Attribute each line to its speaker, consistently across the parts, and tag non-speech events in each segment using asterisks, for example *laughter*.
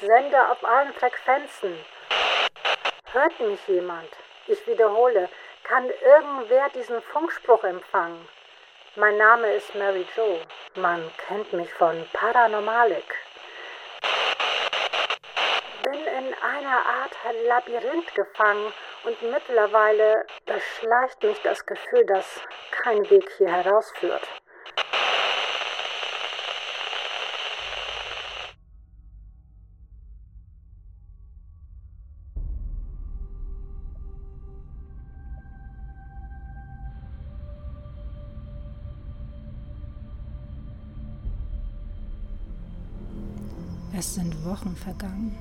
Speaker 1: sende auf allen Frequenzen. Hört mich jemand? Ich wiederhole, kann irgendwer diesen Funkspruch empfangen? Mein Name ist Mary Jo. Man kennt mich von Paranormalik. Bin in einer Art Labyrinth gefangen und mittlerweile beschleicht mich das Gefühl, dass kein Weg hier herausführt.
Speaker 2: Es sind Wochen vergangen.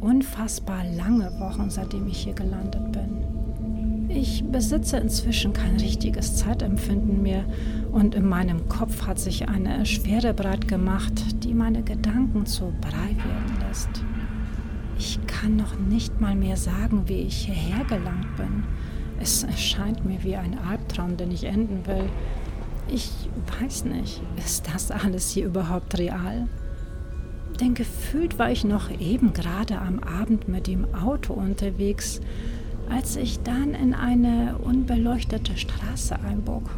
Speaker 2: Unfassbar lange Wochen, seitdem ich hier gelandet bin. Ich besitze inzwischen kein richtiges Zeitempfinden mehr und in meinem Kopf hat sich eine Schwere breit gemacht, die meine Gedanken zu Brei werden lässt. Ich kann noch nicht mal mehr sagen, wie ich hierher gelangt bin. Es erscheint mir wie ein Albtraum, den ich enden will. Ich weiß nicht, ist das alles hier überhaupt real? Denn gefühlt war ich noch eben gerade am Abend mit dem Auto unterwegs, als ich dann in eine unbeleuchtete Straße einbog.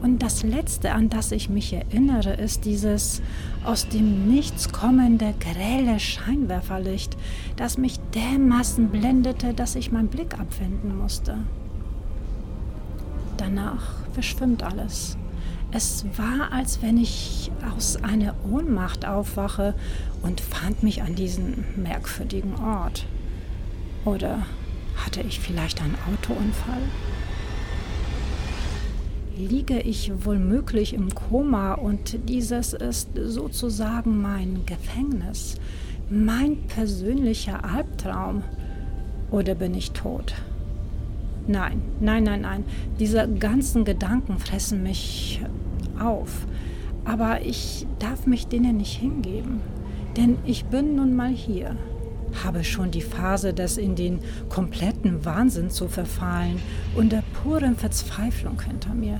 Speaker 2: Und das Letzte, an das ich mich erinnere, ist dieses aus dem Nichts kommende grelle Scheinwerferlicht, das mich dermaßen blendete, dass ich meinen Blick abwenden musste. Danach verschwimmt alles. Es war, als wenn ich aus einer Ohnmacht aufwache und fand mich an diesem merkwürdigen Ort. Oder hatte ich vielleicht einen Autounfall? Liege ich womöglich im Koma und dieses ist sozusagen mein Gefängnis, mein persönlicher Albtraum? Oder bin ich tot? Nein, nein, nein, nein. Diese ganzen Gedanken fressen mich auf. Aber ich darf mich denen nicht hingeben. Denn ich bin nun mal hier, habe schon die Phase des in den kompletten Wahnsinn zu verfallen und der puren Verzweiflung hinter mir.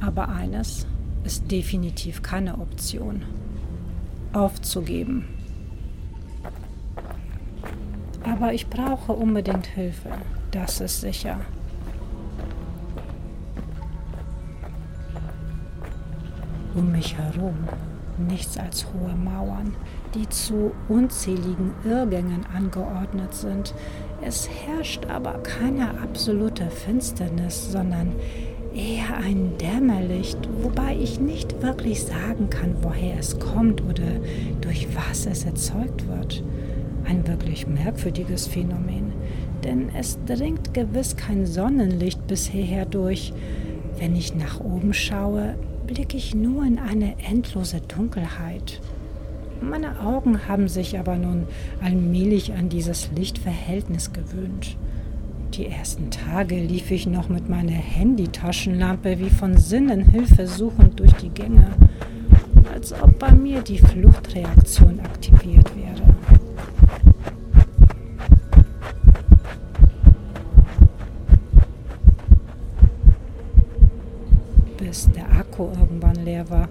Speaker 2: Aber eines ist definitiv keine Option. Aufzugeben. Aber ich brauche unbedingt Hilfe, das ist sicher. Um mich herum nichts als hohe Mauern, die zu unzähligen Irrgängen angeordnet sind. Es herrscht aber keine absolute Finsternis, sondern eher ein Dämmerlicht, wobei ich nicht wirklich sagen kann, woher es kommt oder durch was es erzeugt wird. Ein wirklich merkwürdiges Phänomen, denn es dringt gewiss kein Sonnenlicht bis hierher durch. Wenn ich nach oben schaue, blicke ich nur in eine endlose Dunkelheit. Meine Augen haben sich aber nun allmählich an dieses Lichtverhältnis gewöhnt. Die ersten Tage lief ich noch mit meiner Handytaschenlampe wie von Sinnen Hilfe suchend durch die Gänge, als ob bei mir die Fluchtreaktion aktiviert wäre. Bis der Akku irgendwann leer war.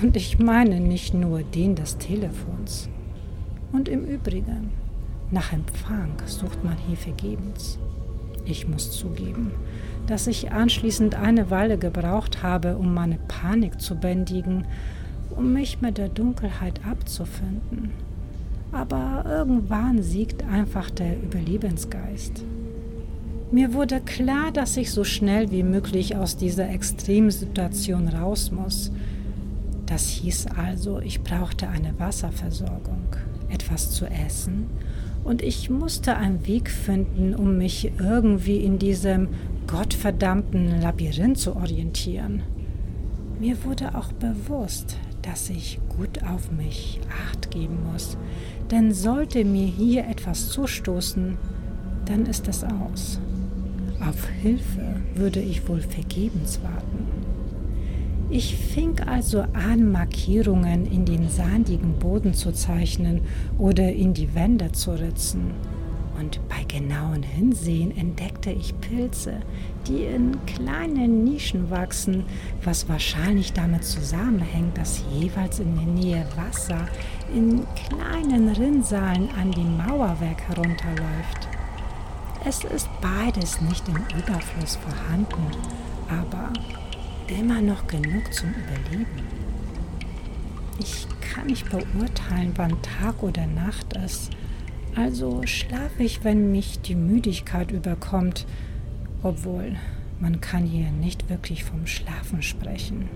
Speaker 2: Und ich meine nicht nur den des Telefons. Und im Übrigen, nach Empfang sucht man hier vergebens. Ich muss zugeben, dass ich anschließend eine Weile gebraucht habe, um meine Panik zu bändigen, um mich mit der Dunkelheit abzufinden. Aber irgendwann siegt einfach der Überlebensgeist. Mir wurde klar, dass ich so schnell wie möglich aus dieser Extremsituation raus muss. Das hieß also, ich brauchte eine Wasserversorgung, etwas zu essen und ich musste einen Weg finden, um mich irgendwie in diesem gottverdammten Labyrinth zu orientieren. Mir wurde auch bewusst, dass ich gut auf mich acht geben muss, denn sollte mir hier etwas zustoßen, dann ist es aus. Auf Hilfe würde ich wohl vergebens warten. Ich fing also an, Markierungen in den sandigen Boden zu zeichnen oder in die Wände zu ritzen. Und bei genauen Hinsehen entdeckte ich Pilze, die in kleinen Nischen wachsen, was wahrscheinlich damit zusammenhängt, dass jeweils in der Nähe Wasser in kleinen Rinnsalen an dem Mauerwerk herunterläuft. Es ist beides nicht im Überfluss vorhanden, aber immer noch genug zum Überleben. Ich kann nicht beurteilen, wann Tag oder Nacht ist. Also schlafe ich, wenn mich die Müdigkeit überkommt, obwohl man kann hier nicht wirklich vom Schlafen sprechen.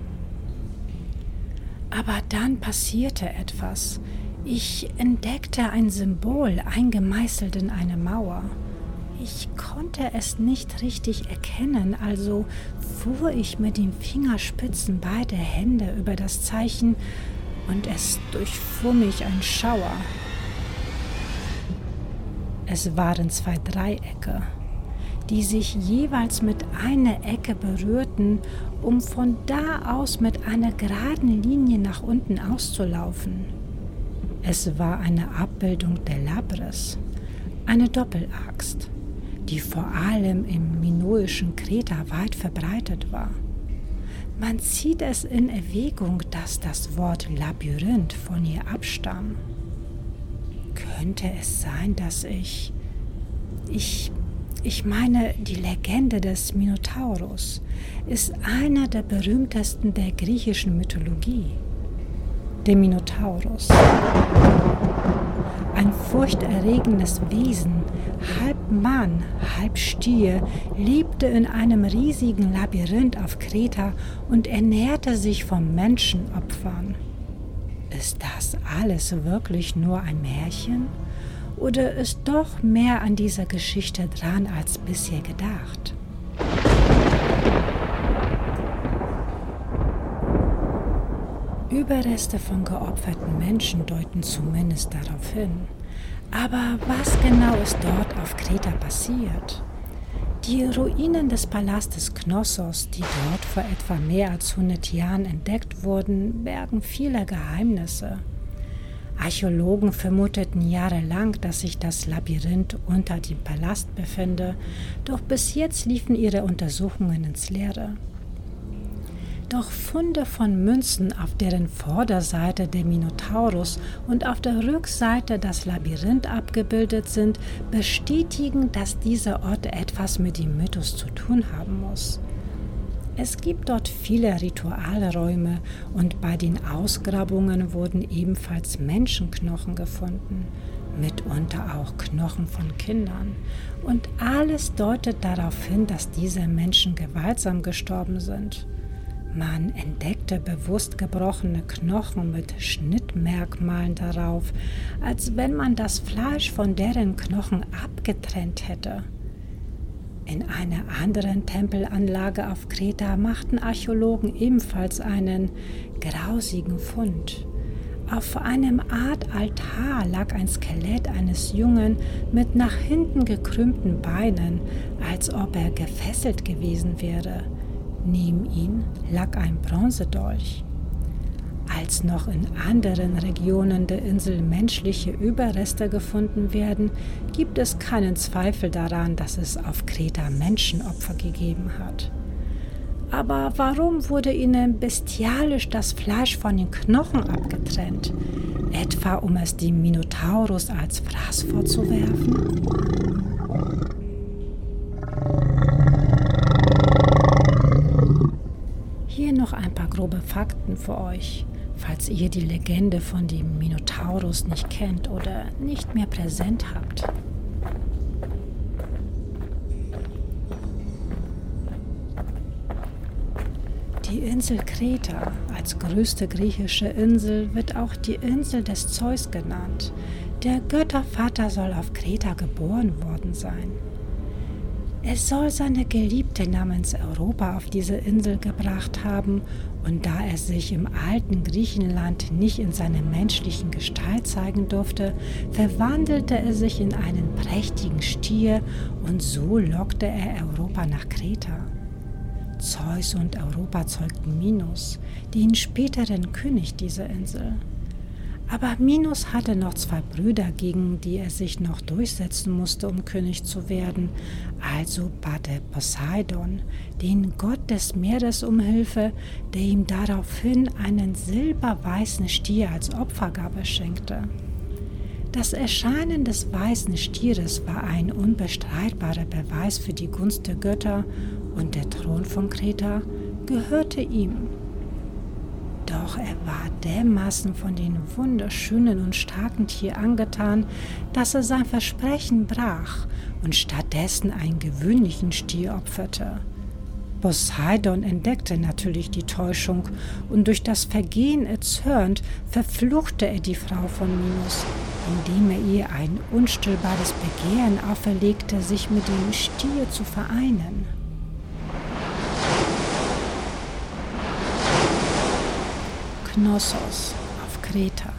Speaker 2: Aber dann passierte etwas. Ich entdeckte ein Symbol eingemeißelt in eine Mauer. Ich konnte es nicht richtig erkennen, also fuhr ich mit den Fingerspitzen beide Hände über das Zeichen und es durchfuhr mich ein Schauer. Es waren zwei Dreiecke, die sich jeweils mit einer Ecke berührten, um von da aus mit einer geraden Linie nach unten auszulaufen. Es war eine Abbildung der Labris, eine Doppelaxt, die vor allem im minoischen Kreta weit verbreitet war. Man zieht es in Erwägung, dass das Wort Labyrinth von ihr abstammt. Könnte es sein, dass ich. Ich. Ich meine, die Legende des Minotaurus ist einer der berühmtesten der griechischen Mythologie. Der Minotaurus. Ein furchterregendes Wesen, halb Mann, halb Stier, lebte in einem riesigen Labyrinth auf Kreta und ernährte sich von Menschenopfern. Ist das alles wirklich nur ein Märchen? Oder ist doch mehr an dieser Geschichte dran als bisher gedacht? Überreste von geopferten Menschen deuten zumindest darauf hin. Aber was genau ist dort auf Kreta passiert? Die Ruinen des Palastes Knossos, die dort vor etwa mehr als 100 Jahren entdeckt wurden, bergen viele Geheimnisse. Archäologen vermuteten jahrelang, dass sich das Labyrinth unter dem Palast befinde, doch bis jetzt liefen ihre Untersuchungen ins Leere. Doch Funde von Münzen, auf deren Vorderseite der Minotaurus und auf der Rückseite das Labyrinth abgebildet sind, bestätigen, dass dieser Ort etwas mit dem Mythos zu tun haben muss. Es gibt dort viele Ritualräume und bei den Ausgrabungen wurden ebenfalls Menschenknochen gefunden, mitunter auch Knochen von Kindern. Und alles deutet darauf hin, dass diese Menschen gewaltsam gestorben sind. Man entdeckte bewusst gebrochene Knochen mit Schnittmerkmalen darauf, als wenn man das Fleisch von deren Knochen abgetrennt hätte. In einer anderen Tempelanlage auf Kreta machten Archäologen ebenfalls einen grausigen Fund. Auf einem Art Altar lag ein Skelett eines Jungen mit nach hinten gekrümmten Beinen, als ob er gefesselt gewesen wäre. Neben ihm lag ein Bronzedolch. Als noch in anderen Regionen der Insel menschliche Überreste gefunden werden, gibt es keinen Zweifel daran, dass es auf Kreta Menschenopfer gegeben hat. Aber warum wurde ihnen bestialisch das Fleisch von den Knochen abgetrennt? Etwa um es dem Minotaurus als Fraß vorzuwerfen? Hier noch ein paar grobe Fakten für euch, falls ihr die Legende von dem Minotaurus nicht kennt oder nicht mehr präsent habt. Die Insel Kreta als größte griechische Insel wird auch die Insel des Zeus genannt. Der Göttervater soll auf Kreta geboren worden sein. Es soll seine Geliebte namens Europa auf diese Insel gebracht haben, und da er sich im alten Griechenland nicht in seiner menschlichen Gestalt zeigen durfte, verwandelte er sich in einen prächtigen Stier und so lockte er Europa nach Kreta. Zeus und Europa zeugten Minos, den späteren König dieser Insel. Aber Minos hatte noch zwei Brüder, gegen die er sich noch durchsetzen musste, um König zu werden. Also bat er Poseidon, den Gott des Meeres, um Hilfe, der ihm daraufhin einen silberweißen Stier als Opfergabe schenkte. Das Erscheinen des weißen Stieres war ein unbestreitbarer Beweis für die Gunst der Götter und der Thron von Kreta gehörte ihm. Doch er war dermaßen von dem wunderschönen und starken Tier angetan, dass er sein Versprechen brach und stattdessen einen gewöhnlichen Stier opferte. Poseidon entdeckte natürlich die Täuschung und durch das Vergehen erzürnt verfluchte er die Frau von Minos, indem er ihr ein unstillbares Begehren auferlegte, sich mit dem Stier zu vereinen. Knossos auf Kreta.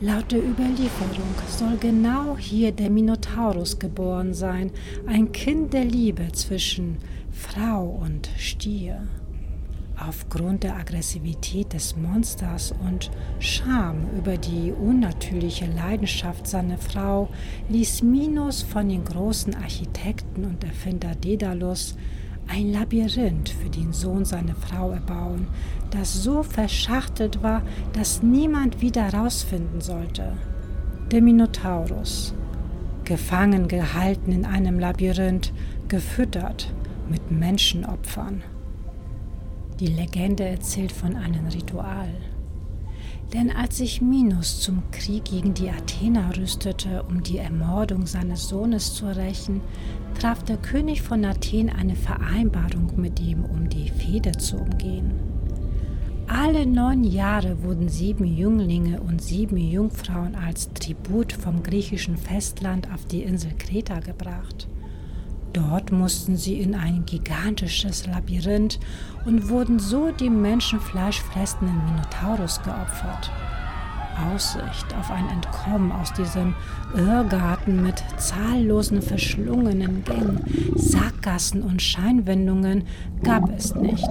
Speaker 2: Laut der Überlieferung soll genau hier der Minotaurus geboren sein, ein Kind der Liebe zwischen Frau und Stier. Aufgrund der Aggressivität des Monsters und Scham über die unnatürliche Leidenschaft seiner Frau ließ Minos von den großen Architekten und Erfinder Daedalus ein Labyrinth für den Sohn seiner Frau erbauen, das so verschachtelt war, dass niemand wieder herausfinden sollte. Der Minotaurus, gefangen gehalten in einem Labyrinth, gefüttert mit Menschenopfern. Die Legende erzählt von einem Ritual. Denn als sich Minos zum Krieg gegen die Athener rüstete, um die Ermordung seines Sohnes zu rächen, traf der König von Athen eine Vereinbarung mit ihm, um die Fehde zu umgehen. Alle neun Jahre wurden sieben Jünglinge und sieben Jungfrauen als Tribut vom griechischen Festland auf die Insel Kreta gebracht. Dort mussten sie in ein gigantisches Labyrinth und wurden so dem Menschenfleisch fressenden Minotaurus geopfert. Aussicht auf ein Entkommen aus diesem Irrgarten mit zahllosen verschlungenen Gängen, Sackgassen und Scheinwendungen gab es nicht.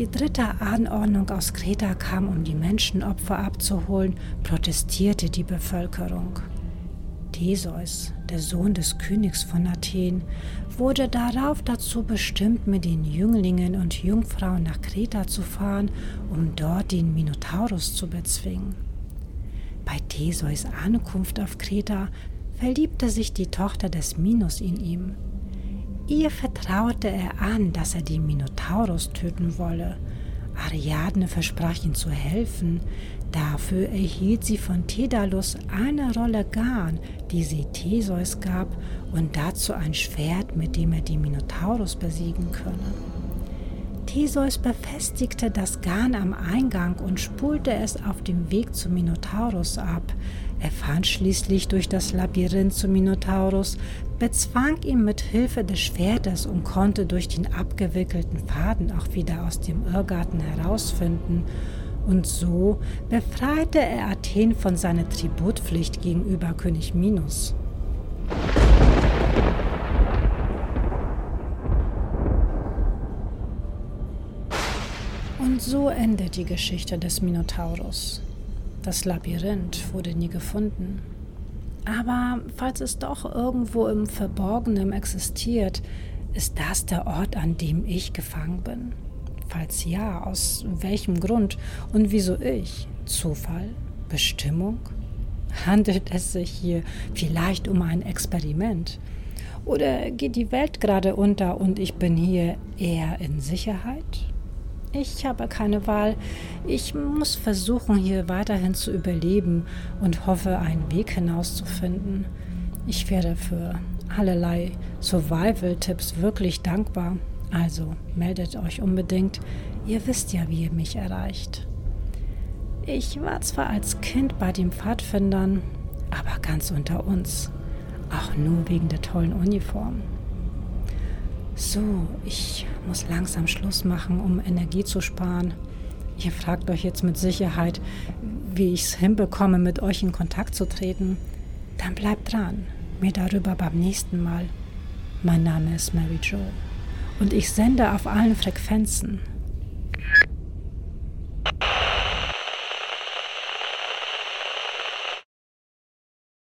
Speaker 2: Die dritte Anordnung aus Kreta kam, um die Menschenopfer abzuholen, protestierte die Bevölkerung. Theseus, der Sohn des Königs von Athen, wurde darauf dazu bestimmt, mit den Jünglingen und Jungfrauen nach Kreta zu fahren, um dort den Minotaurus zu bezwingen. Bei Theseus Ankunft auf Kreta verliebte sich die Tochter des Minos in ihm. Ihr vertraute er an, dass er den Minotaurus töten wolle. Ariadne versprach ihm zu helfen. Dafür erhielt sie von Daedalus eine Rolle Garn, die sie Theseus gab, und dazu ein Schwert, mit dem er den Minotaurus besiegen könne. Theseus befestigte das Garn am Eingang und spulte es auf dem Weg zum Minotaurus ab. Er fand schließlich durch das Labyrinth zum Minotaurus, bezwang ihn mit Hilfe des Schwertes und konnte durch den abgewickelten Faden auch wieder aus dem Irrgarten herausfinden. Und so befreite er Athen von seiner Tributpflicht gegenüber König Minos. Und so endet die Geschichte des Minotaurus. Das Labyrinth wurde nie gefunden. Aber falls es doch irgendwo im Verborgenen existiert, ist das der Ort, an dem ich gefangen bin? Falls ja, aus welchem Grund und wieso ich? Zufall? Bestimmung? *laughs* Handelt es sich hier vielleicht um ein Experiment? Oder geht die Welt gerade unter und ich bin hier eher in Sicherheit? Ich habe keine Wahl. Ich muss versuchen, hier weiterhin zu überleben und hoffe, einen Weg hinauszufinden. Ich wäre für allerlei Survival-Tipps wirklich dankbar. Also meldet euch unbedingt. Ihr wisst ja, wie ihr mich erreicht. Ich war zwar als Kind bei den Pfadfindern, aber ganz unter uns. Auch nur wegen der tollen Uniform. So, ich muss langsam Schluss machen, um Energie zu sparen. Ihr fragt euch jetzt mit Sicherheit, wie ich es hinbekomme, mit euch in Kontakt zu treten. Dann bleibt dran. Mir darüber beim nächsten Mal. Mein Name ist Mary Jo und ich sende auf allen Frequenzen.